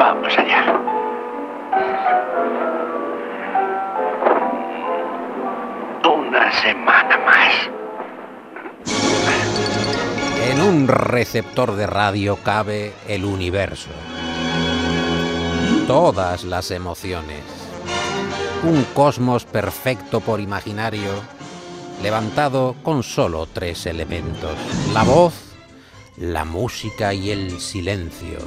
Vamos allá. Una semana más. En un receptor de radio cabe el universo. Todas las emociones. Un cosmos perfecto por imaginario, levantado con solo tres elementos. La voz, la música y el silencio.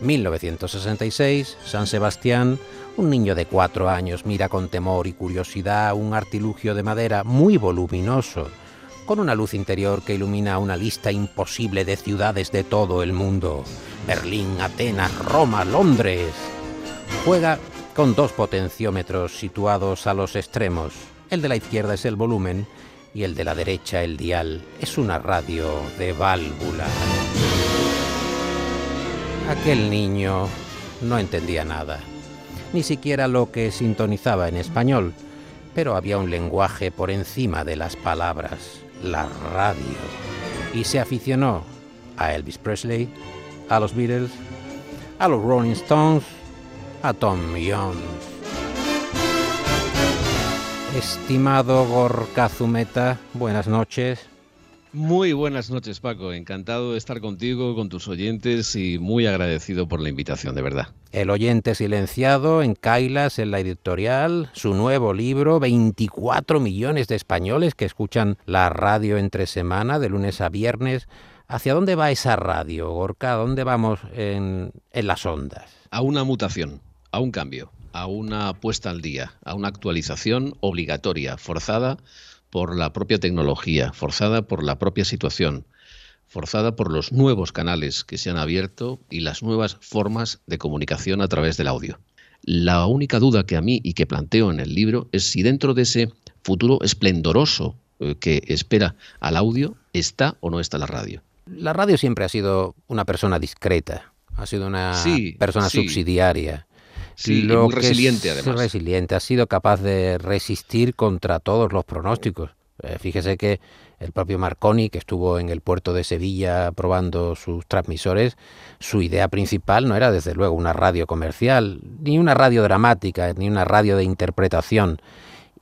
1966, San Sebastián, un niño de cuatro años mira con temor y curiosidad un artilugio de madera muy voluminoso, con una luz interior que ilumina una lista imposible de ciudades de todo el mundo. Berlín, Atenas, Roma, Londres. Juega con dos potenciómetros situados a los extremos. El de la izquierda es el volumen y el de la derecha el dial. Es una radio de válvula. Aquel niño no entendía nada, ni siquiera lo que sintonizaba en español, pero había un lenguaje por encima de las palabras, la radio, y se aficionó a Elvis Presley, a los Beatles, a los Rolling Stones, a Tom Jones. Estimado Gorka Zumeta, buenas noches. Muy buenas noches, Paco. Encantado de estar contigo, con tus oyentes y muy agradecido por la invitación, de verdad. El oyente silenciado en Kailas, en la editorial, su nuevo libro, 24 millones de españoles que escuchan la radio entre semana, de lunes a viernes. ¿Hacia dónde va esa radio, Gorka? ¿A dónde vamos en, en las ondas? A una mutación, a un cambio, a una puesta al día, a una actualización obligatoria, forzada por la propia tecnología, forzada por la propia situación, forzada por los nuevos canales que se han abierto y las nuevas formas de comunicación a través del audio. La única duda que a mí y que planteo en el libro es si dentro de ese futuro esplendoroso eh, que espera al audio está o no está la radio. La radio siempre ha sido una persona discreta, ha sido una persona subsidiaria. Sí, muy resiliente además. Resiliente, ha sido capaz de resistir contra todos los pronósticos. Eh, fíjese que el propio Marconi, que estuvo en el puerto de Sevilla probando sus transmisores, su idea principal no era desde luego una radio comercial, ni una radio dramática, ni una radio de interpretación.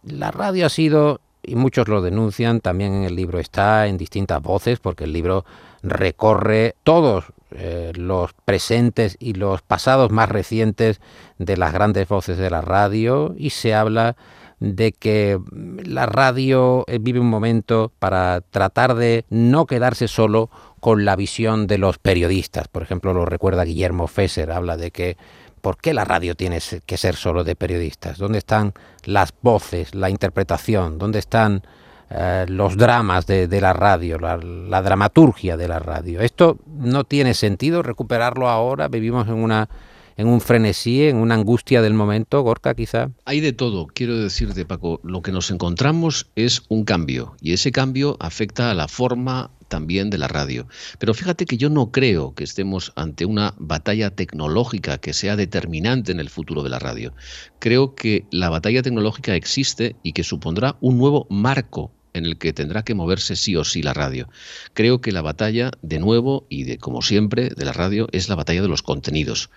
La radio ha sido, y muchos lo denuncian, también en el libro está, en distintas voces, porque el libro recorre todos eh, los presentes y los pasados más recientes de las grandes voces de la radio y se habla de que la radio eh, vive un momento para tratar de no quedarse solo con la visión de los periodistas. Por ejemplo, lo recuerda Guillermo Fesser, habla de que ¿por qué la radio tiene que ser solo de periodistas? ¿Dónde están las voces, la interpretación? ¿Dónde están eh, los dramas de, la radio, la, la, dramaturgia de la radio. Esto no tiene sentido recuperarlo ahora, vivimos en una en un frenesí, en una angustia del momento, Gorka quizá. Hay de todo, quiero decirte Paco, lo que nos encontramos es un cambio y ese cambio afecta a la forma también de la radio. Pero fíjate que yo no creo que estemos ante una batalla tecnológica que sea determinante en el futuro de la radio. Creo que la batalla tecnológica existe y que supondrá un nuevo marco en el que tendrá que moverse sí o sí la radio. Creo que la batalla, de nuevo y de como siempre, de la radio es la batalla de los contenidos,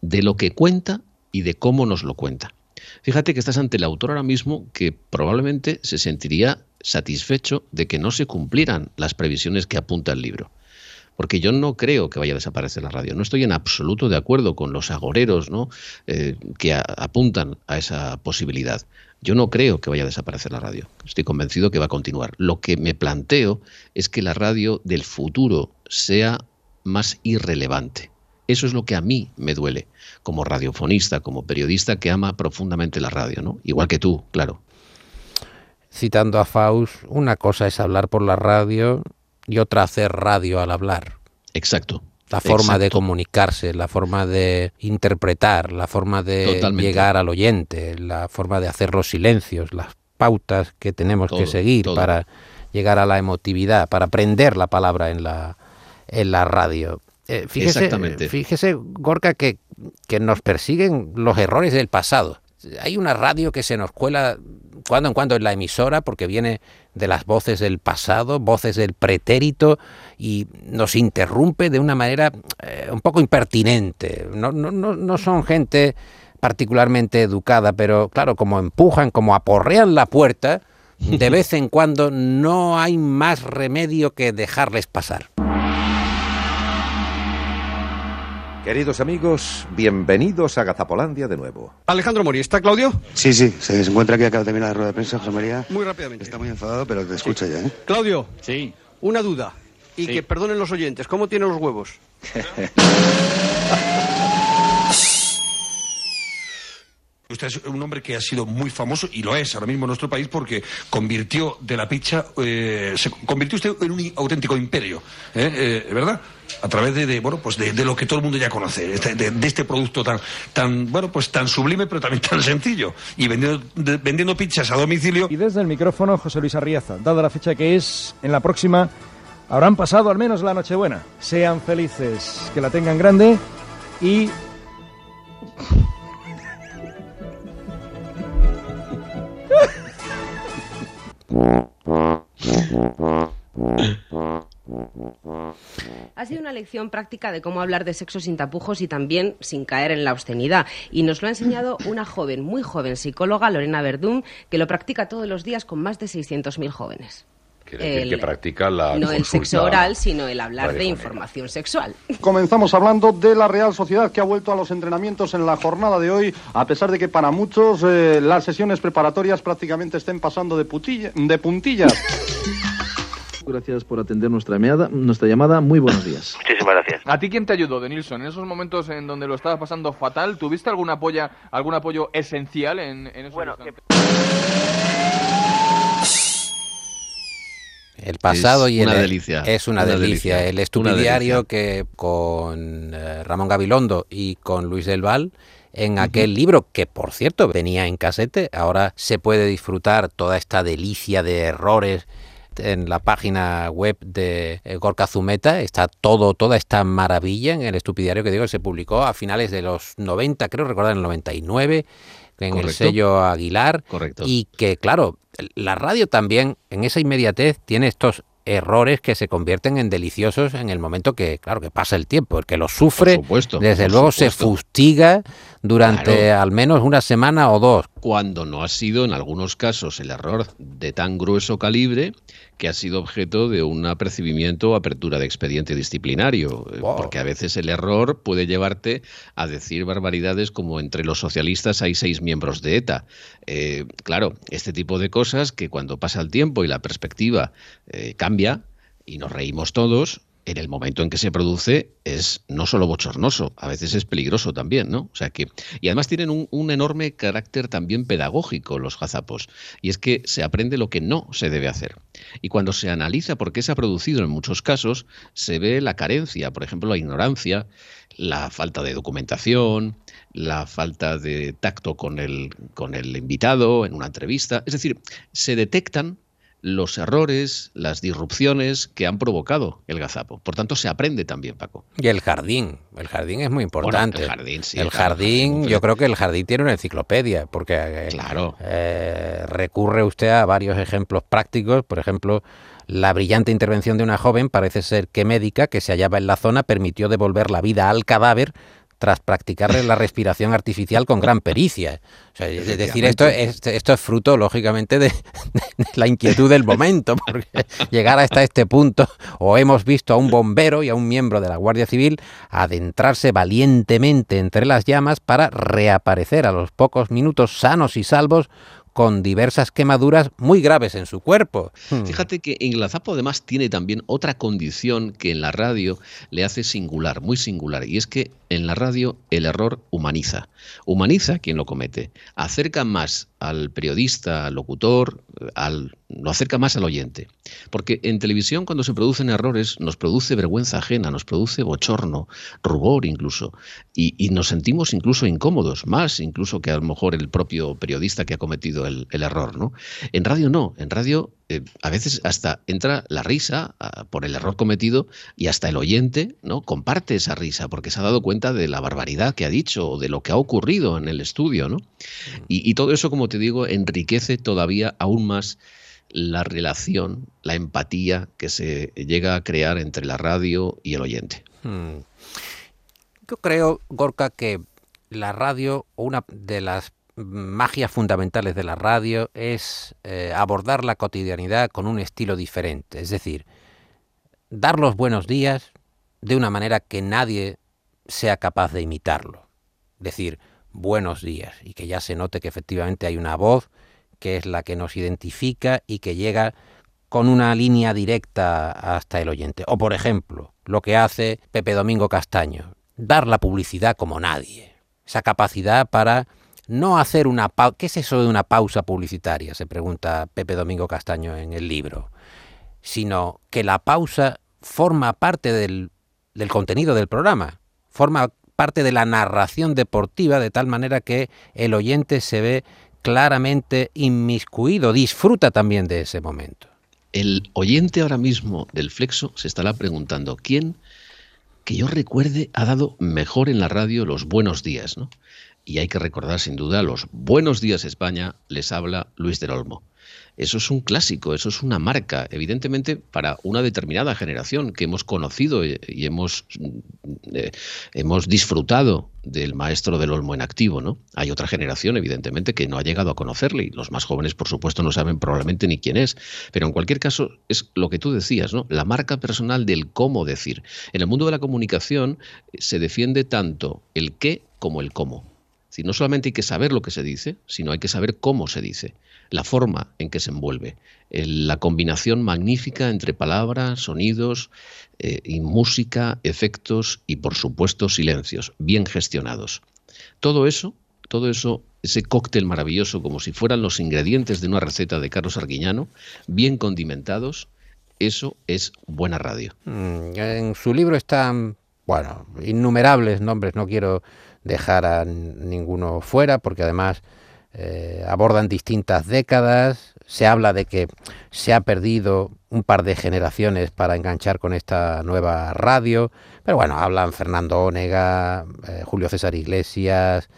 de lo que cuenta y de cómo nos lo cuenta. Fíjate que estás ante el autor ahora mismo que probablemente se sentiría satisfecho de que no se cumplieran las previsiones que apunta el libro. Porque yo no creo que vaya a desaparecer la radio. No estoy en absoluto de acuerdo con los agoreros ¿no? Eh, que apuntan a esa posibilidad. Yo no creo que vaya a desaparecer la radio. Estoy convencido que va a continuar. Lo que me planteo es que la radio del futuro sea más irrelevante. Eso es lo que a mí me duele, como radiofonista, como periodista que ama profundamente la radio, ¿no? Igual que tú, claro. Citando a Faust, una cosa es hablar por la radio y otra hacer radio al hablar. Exacto. La forma de comunicarse, la forma de interpretar, la forma de llegar al oyente, la forma de hacer los silencios, las pautas que tenemos que seguir para llegar a la emotividad, para aprender la palabra en la, en la radio. Eh, fíjese, Exactamente. Fíjese, Gorka, que, que nos persiguen los errores del pasado. Hay una radio que se nos cuela cuando en cuando en la emisora porque viene de las voces del pasado, voces del pretérito y nos interrumpe de una manera eh, un poco impertinente. No, no, no son gente particularmente educada, pero claro, como empujan, como aporrean la puerta, de vez en cuando no hay más remedio que dejarles pasar. Queridos amigos, bienvenidos a Gazapolandia de nuevo. Alejandro Mori, ¿está Claudio? Sí, sí, se encuentra aquí, acaba de terminar la rueda de prensa, José María. Muy rápidamente. Está muy enfadado, pero te escucha ya, ¿eh? Claudio. Sí. Una duda. Y que perdonen los oyentes, ¿cómo tiene los huevos? Usted es un hombre que ha sido muy famoso y lo es ahora mismo en nuestro país porque convirtió de la picha, eh, se convirtió usted en un auténtico imperio, ¿eh? Eh, ¿verdad? A través de, bueno, pues de, lo que todo el mundo ya conoce, este, de, este producto tan, tan, bueno, pues tan sublime pero también tan sencillo y vendiendo, vendiendo pizzas a domicilio. Y desde el micrófono José Luis Arriaza, dada la fecha que es, en la próxima habrán pasado al menos la Nochebuena. Sean felices, que la tengan grande y Ha sido una lección práctica de cómo hablar de sexo sin tapujos y también sin caer en la obscenidad. Y nos lo ha enseñado una joven, muy joven psicóloga, Lorena Verdún, que lo practica todos los días con más de 600.000 jóvenes. El, que practica la no el sexo oral, sino el hablar de información sexual. Comenzamos hablando de la Real Sociedad que ha vuelto a los entrenamientos en la jornada de hoy, a pesar de que para muchos eh, las sesiones preparatorias prácticamente estén pasando de, putilla, de puntillas. Gracias por atender nuestra llamada. Nuestra llamada. Muy buenos días. Muchísimas gracias. ¿A ti quién te ayudó, Denilson? En esos momentos en donde lo estabas pasando fatal, ¿tuviste algún apoyo, algún apoyo esencial en, en esos bueno, el pasado y una el delicia, es una, delicia. El estupidiario que con eh, Ramón Gabilondo y con Luis del Val en aquel libro que por cierto venía en casete, ahora se puede disfrutar toda esta delicia de errores en la página web de eh, Gorka Zumeta está todo, toda esta maravilla en el estupidiario que digo que se publicó a finales de los 90, creo recordar en el 99, en el sello Aguilar. Correcto. Y que, claro, la radio también, en esa inmediatez, tiene estos errores que se convierten en deliciosos en el momento que, claro, que pasa el tiempo. El que lo sufre, desde luego se fustiga durante al menos una semana o dos. Cuando no ha sido, en algunos casos, el error de tan grueso calibre que ha sido objeto de un apercibimiento o apertura de expediente disciplinario, eh, porque a veces el error puede llevarte a decir barbaridades como entre los socialistas hay seis miembros de ETA. Eh, claro, este tipo de cosas que cuando pasa el tiempo y la perspectiva eh, cambia y nos reímos todos, en el momento en que se produce es no solo bochornoso, a veces es peligroso también, ¿no? O sea que y además tienen un, enorme carácter también pedagógico los gazapos y es que se aprende lo que no se debe hacer y cuando se analiza por qué se ha producido en muchos casos se ve la carencia, por ejemplo la ignorancia, la falta de documentación, la falta de tacto con el con el invitado en una entrevista, es decir, se detectan los errores, las disrupciones que han provocado el gazapo. Por tanto, se aprende también, Paco. Y el jardín. El jardín es muy importante. el jardín, sí. El jardín, yo creo que el jardín tiene una enciclopedia, porque eh, claro. Eh, recurre usted a varios ejemplos prácticos. Por ejemplo, la brillante intervención de una joven parece ser que médica que se hallaba en la zona permitió devolver la vida al cadáver tras practicarle la respiración artificial con gran pericia. es decir, esto es, esto es fruto, lógicamente, de, la inquietud del momento, porque llegar hasta este punto, o hemos visto a un bombero y a un miembro de la Guardia Civil adentrarse valientemente entre las llamas para reaparecer a los pocos minutos sanos y salvos con diversas quemaduras muy graves en su cuerpo. Hmm. Fíjate que en la Zapo además tiene también otra condición que en la radio le hace singular, muy singular, y es que en la radio el error humaniza. Humaniza quien lo comete, acerca más al periodista, al locutor, al, lo acerca más al oyente. Porque en televisión cuando se producen errores nos produce vergüenza ajena, nos produce bochorno, rubor incluso, y, y nos sentimos incluso incómodos, más incluso que a lo mejor el propio periodista que ha cometido el, error, ¿no? En radio no, en radio eh, a veces hasta entra la risa ah, por el error cometido y hasta el oyente, ¿no? Comparte esa risa porque se ha dado cuenta de la barbaridad que ha dicho o de lo que ha ocurrido en el estudio, ¿no? Y, y todo eso, como te digo, enriquece todavía aún más la relación, la empatía que se llega a crear entre la radio y el oyente. Hmm. Yo creo, Gorka, que la radio, una de las magias fundamentales de la radio es eh, abordar la cotidianidad con un estilo diferente, es decir, dar los buenos días de una manera que nadie sea capaz de imitarlo. Decir buenos días y que ya se note que efectivamente hay una voz que es la que nos identifica y que llega con una línea directa hasta el oyente. O por ejemplo, lo que hace Pepe Domingo Castaño, dar la publicidad como nadie. Esa capacidad para no hacer una pausa. ¿Qué es eso de una pausa publicitaria? Se pregunta Pepe Domingo Castaño en el libro. Sino que la pausa forma parte del, del contenido del programa, forma parte de la narración deportiva de tal manera que el oyente se ve claramente inmiscuido, disfruta también de ese momento. El oyente ahora mismo del Flexo se estará preguntando, ¿quién que yo recuerde ha dado mejor en la radio los buenos días? ¿no? Y hay que recordar sin duda los buenos días España, les habla Luis del Olmo. Eso es un clásico, eso es una marca, evidentemente para una determinada generación que hemos conocido y hemos, eh, hemos disfrutado del maestro del Olmo en activo, ¿no? Hay otra generación, evidentemente, que no ha llegado a conocerle y los más jóvenes, por supuesto, no saben probablemente ni quién es. Pero en cualquier caso, es lo que tú decías, ¿no? La marca personal del cómo decir. En el mundo de la comunicación eh, se defiende tanto el qué como el cómo. Si no solamente hay que saber lo que se dice, sino hay que saber cómo se dice la forma en que se envuelve, la combinación magnífica entre palabras, sonidos eh, y música, efectos y por supuesto silencios, bien gestionados. Todo eso, todo eso, ese cóctel maravilloso como si fueran los ingredientes de una receta de Carlos Arguiñano, bien condimentados, eso es buena radio. Mm, en su libro están, bueno, innumerables nombres, no quiero dejar a ninguno fuera porque además eh, abordan distintas décadas, se habla de que se ha perdido un par de generaciones para enganchar con esta nueva radio, pero bueno, hablan Fernando Ónega, eh, Julio César Iglesias,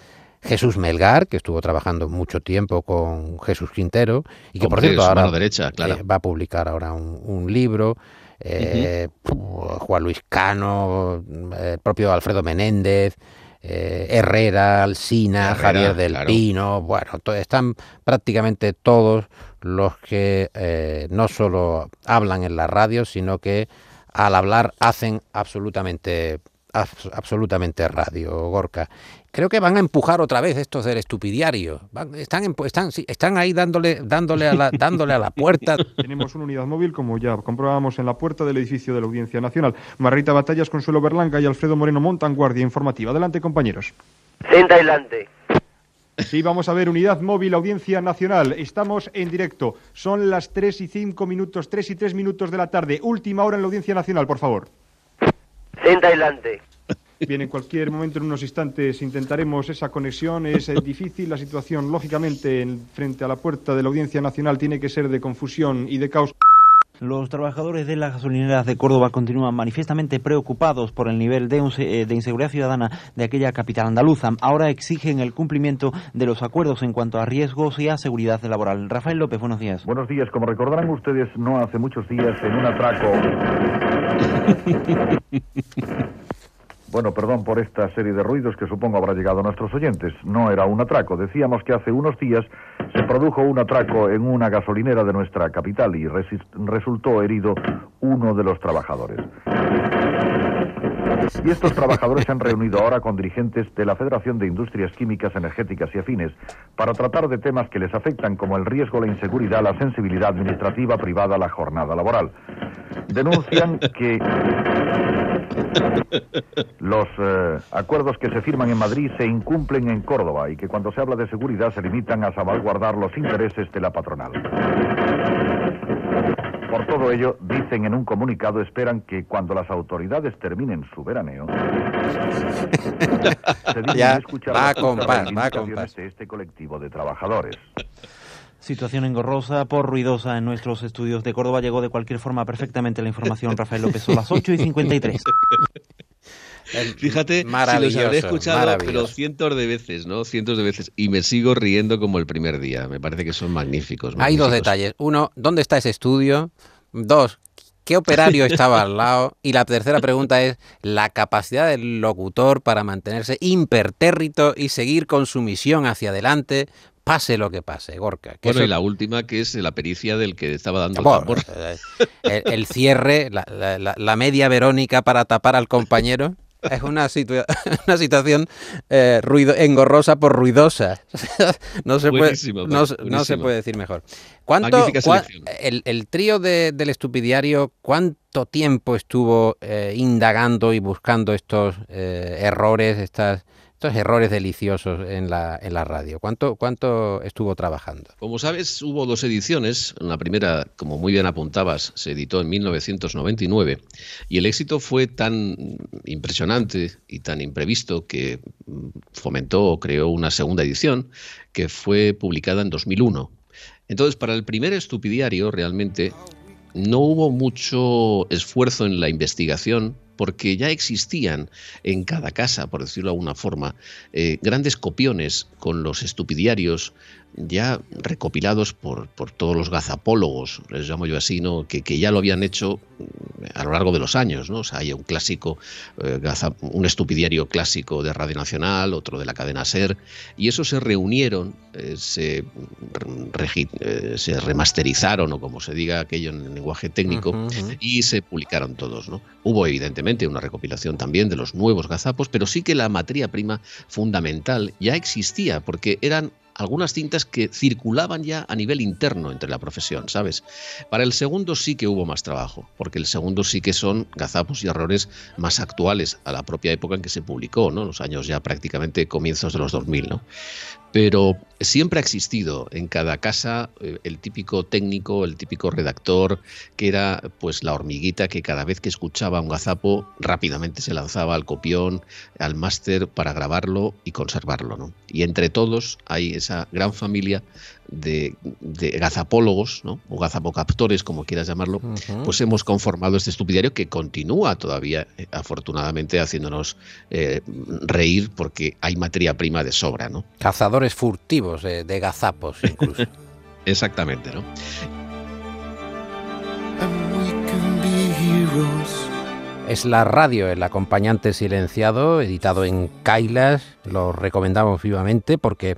Jesús Melgar, que estuvo trabajando mucho tiempo con Jesús Quintero y que por cierto ahora derecha, eh, va a publicar ahora un, libro. Juan Luis Cano, el propio Alfredo Menéndez, eh, Herrera, Alsina, Javier del Pino, bueno, están prácticamente todos los que eh, no solo hablan en la radio, sino que al hablar hacen absolutamente absolutamente radio, Gorka. Creo que van a empujar otra vez estos del estupidiario. están, están, están ahí dándole, dándole, a la, dándole a la puerta. Tenemos una unidad móvil, como ya comprobábamos, en la puerta del edificio de la Audiencia Nacional. Marrita Batallas, Consuelo Berlanga y Alfredo Moreno montan guardia informativa. Adelante, compañeros. Senta adelante. Sí, vamos a ver, unidad móvil, Audiencia Nacional. Estamos en directo. Son las 3 y 5 minutos, 3 y 3 minutos de la tarde. Última hora en la Audiencia Nacional, por favor. Senta adelante. Bien, en cualquier momento, en unos instantes, intentaremos esa conexión. Es eh, difícil la situación, lógicamente, en, frente a la puerta de la Audiencia Nacional tiene que ser de confusión y de caos. Los trabajadores de las gasolineras de Córdoba continúan manifiestamente preocupados por el nivel de, eh, de, inseguridad ciudadana de aquella capital andaluza. Ahora exigen el cumplimiento de los acuerdos en cuanto a riesgos y a seguridad laboral. Rafael López, buenos días. Buenos días. Como recordarán ustedes, no hace muchos días en un atraco. Bueno, perdón por esta serie de ruidos que supongo habrá llegado a nuestros oyentes. No era un atraco. Decíamos que hace unos días produjo un atraco en una gasolinera de nuestra capital y resultó herido uno de los trabajadores. Y estos trabajadores se han reunido ahora con dirigentes de la Federación de Industrias Químicas, Energéticas y Afines para tratar de temas que les afectan como el riesgo, la inseguridad, la sensibilidad administrativa privada, la jornada laboral. Denuncian que los eh, acuerdos que se firman en Madrid se incumplen en Córdoba y que cuando se habla de seguridad se limitan a salvaguardar los intereses de la patronal. Por todo ello, dicen en un comunicado, esperan que cuando las autoridades terminen su veraneo, se ya, va a comprar, va a de este colectivo de trabajadores. Situación engorrosa por ruidosa en nuestros estudios de Córdoba. Llegó de cualquier forma perfectamente la información Rafael López. Son las 8 y 53. Fíjate, si los habré escuchado, pero cientos de veces, ¿no? Cientos de veces. Y me sigo riendo como el primer día. Me parece que son magníficos. Hay dos detalles. Uno, ¿dónde está ese estudio? Dos, ¿qué operario estaba al lado? Y la tercera pregunta es la capacidad del locutor para mantenerse impertérrito y seguir con su misión hacia adelante, pase lo que pase, Gorka. bueno, y la última que es la pericia del que estaba dando el tambor. Eh, el, cierre, la, media Verónica para tapar al compañero. Es una, una situación eh, ruido engorrosa por ruidosa. no, se puede, no, se puede decir mejor. ¿Cuánto, el, trío del estupidiario, ¿cuánto tiempo estuvo eh, indagando y buscando estos errores, estas estos errores deliciosos en la, en la radio. ¿Cuánto, ¿Cuánto estuvo trabajando? Como sabes, hubo dos ediciones. La primera, como muy bien apuntabas, se editó en 1999 y el éxito fue tan impresionante y tan imprevisto que fomentó o creó una segunda edición que fue publicada en 2001. Entonces, para el primer estupidiario realmente no hubo mucho esfuerzo en la investigación porque ya existían en cada casa, por decirlo de alguna forma, eh, grandes copiones con los estupidiarios ya recopilados por, por, todos los gazapólogos, les llamo yo así, ¿no? que, que, ya lo habían hecho mm, a lo largo de los años. ¿no? O sea, hay un clásico, eh, un estupidiario clásico de Radio Nacional, otro de la cadena SER, y esos se reunieron, eh, se, eh, se, remasterizaron, o como se diga aquello en el lenguaje técnico, y se publicaron todos. ¿no? Hubo evidentemente una recopilación también de los nuevos gazapos, pero sí que la materia prima fundamental ya existía, porque eran algunas cintas que circulaban ya a nivel interno entre la profesión, ¿sabes? Para el segundo sí que hubo más trabajo, porque el segundo sí que son gazapos y errores más actuales a la propia época en que se publicó, ¿no? Los años ya prácticamente comienzos de los 2000, ¿no? Pero siempre ha existido en cada casa eh, el típico técnico, el típico redactor, que era pues la hormiguita que cada vez que escuchaba un gazapo rápidamente se lanzaba al copión, al máster para grabarlo y conservarlo. ¿no? Y entre todos hay esa gran familia de, gazapólogos, ¿no? o gazapocaptores, como quieras llamarlo, pues hemos conformado este estupidario que continúa todavía, eh, afortunadamente, haciéndonos eh, reír porque hay materia prima de sobra. ¿no? Cazadores furtivos de, de gazapos, incluso. Exactamente, ¿no? Es la radio, el acompañante silenciado, editado en Kailas. Lo recomendamos vivamente porque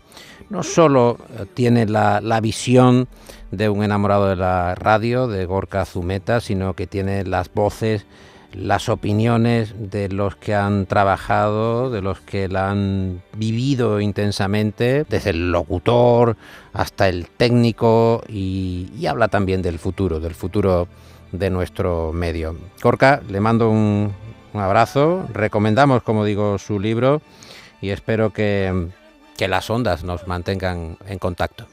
no solo eh, tiene la, visión de un enamorado de la radio, de Gorka Zumeta, sino que tiene las voces, las opiniones de los que han trabajado, de los que la han vivido intensamente, desde el locutor hasta el técnico y, habla también del futuro, del futuro de nuestro medio. Gorka, le mando un abrazo, recomendamos, como digo, su libro y espero que que las ondas nos mantengan en contacto.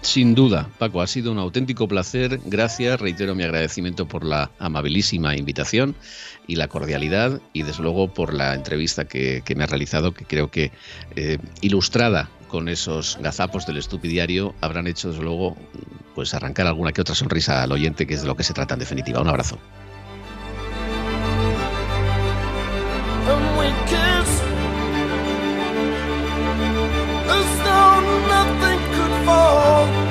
Sin duda, Paco, ha sido un auténtico placer. Gracias, reitero mi agradecimiento por la amabilísima invitación y la cordialidad y desde luego por la entrevista que, me ha realizado, que creo que eh, ilustrada con esos gazapos del estupidiario habrán hecho desde luego pues arrancar alguna que otra sonrisa al oyente, que es de lo que se trata en definitiva. Un abrazo. home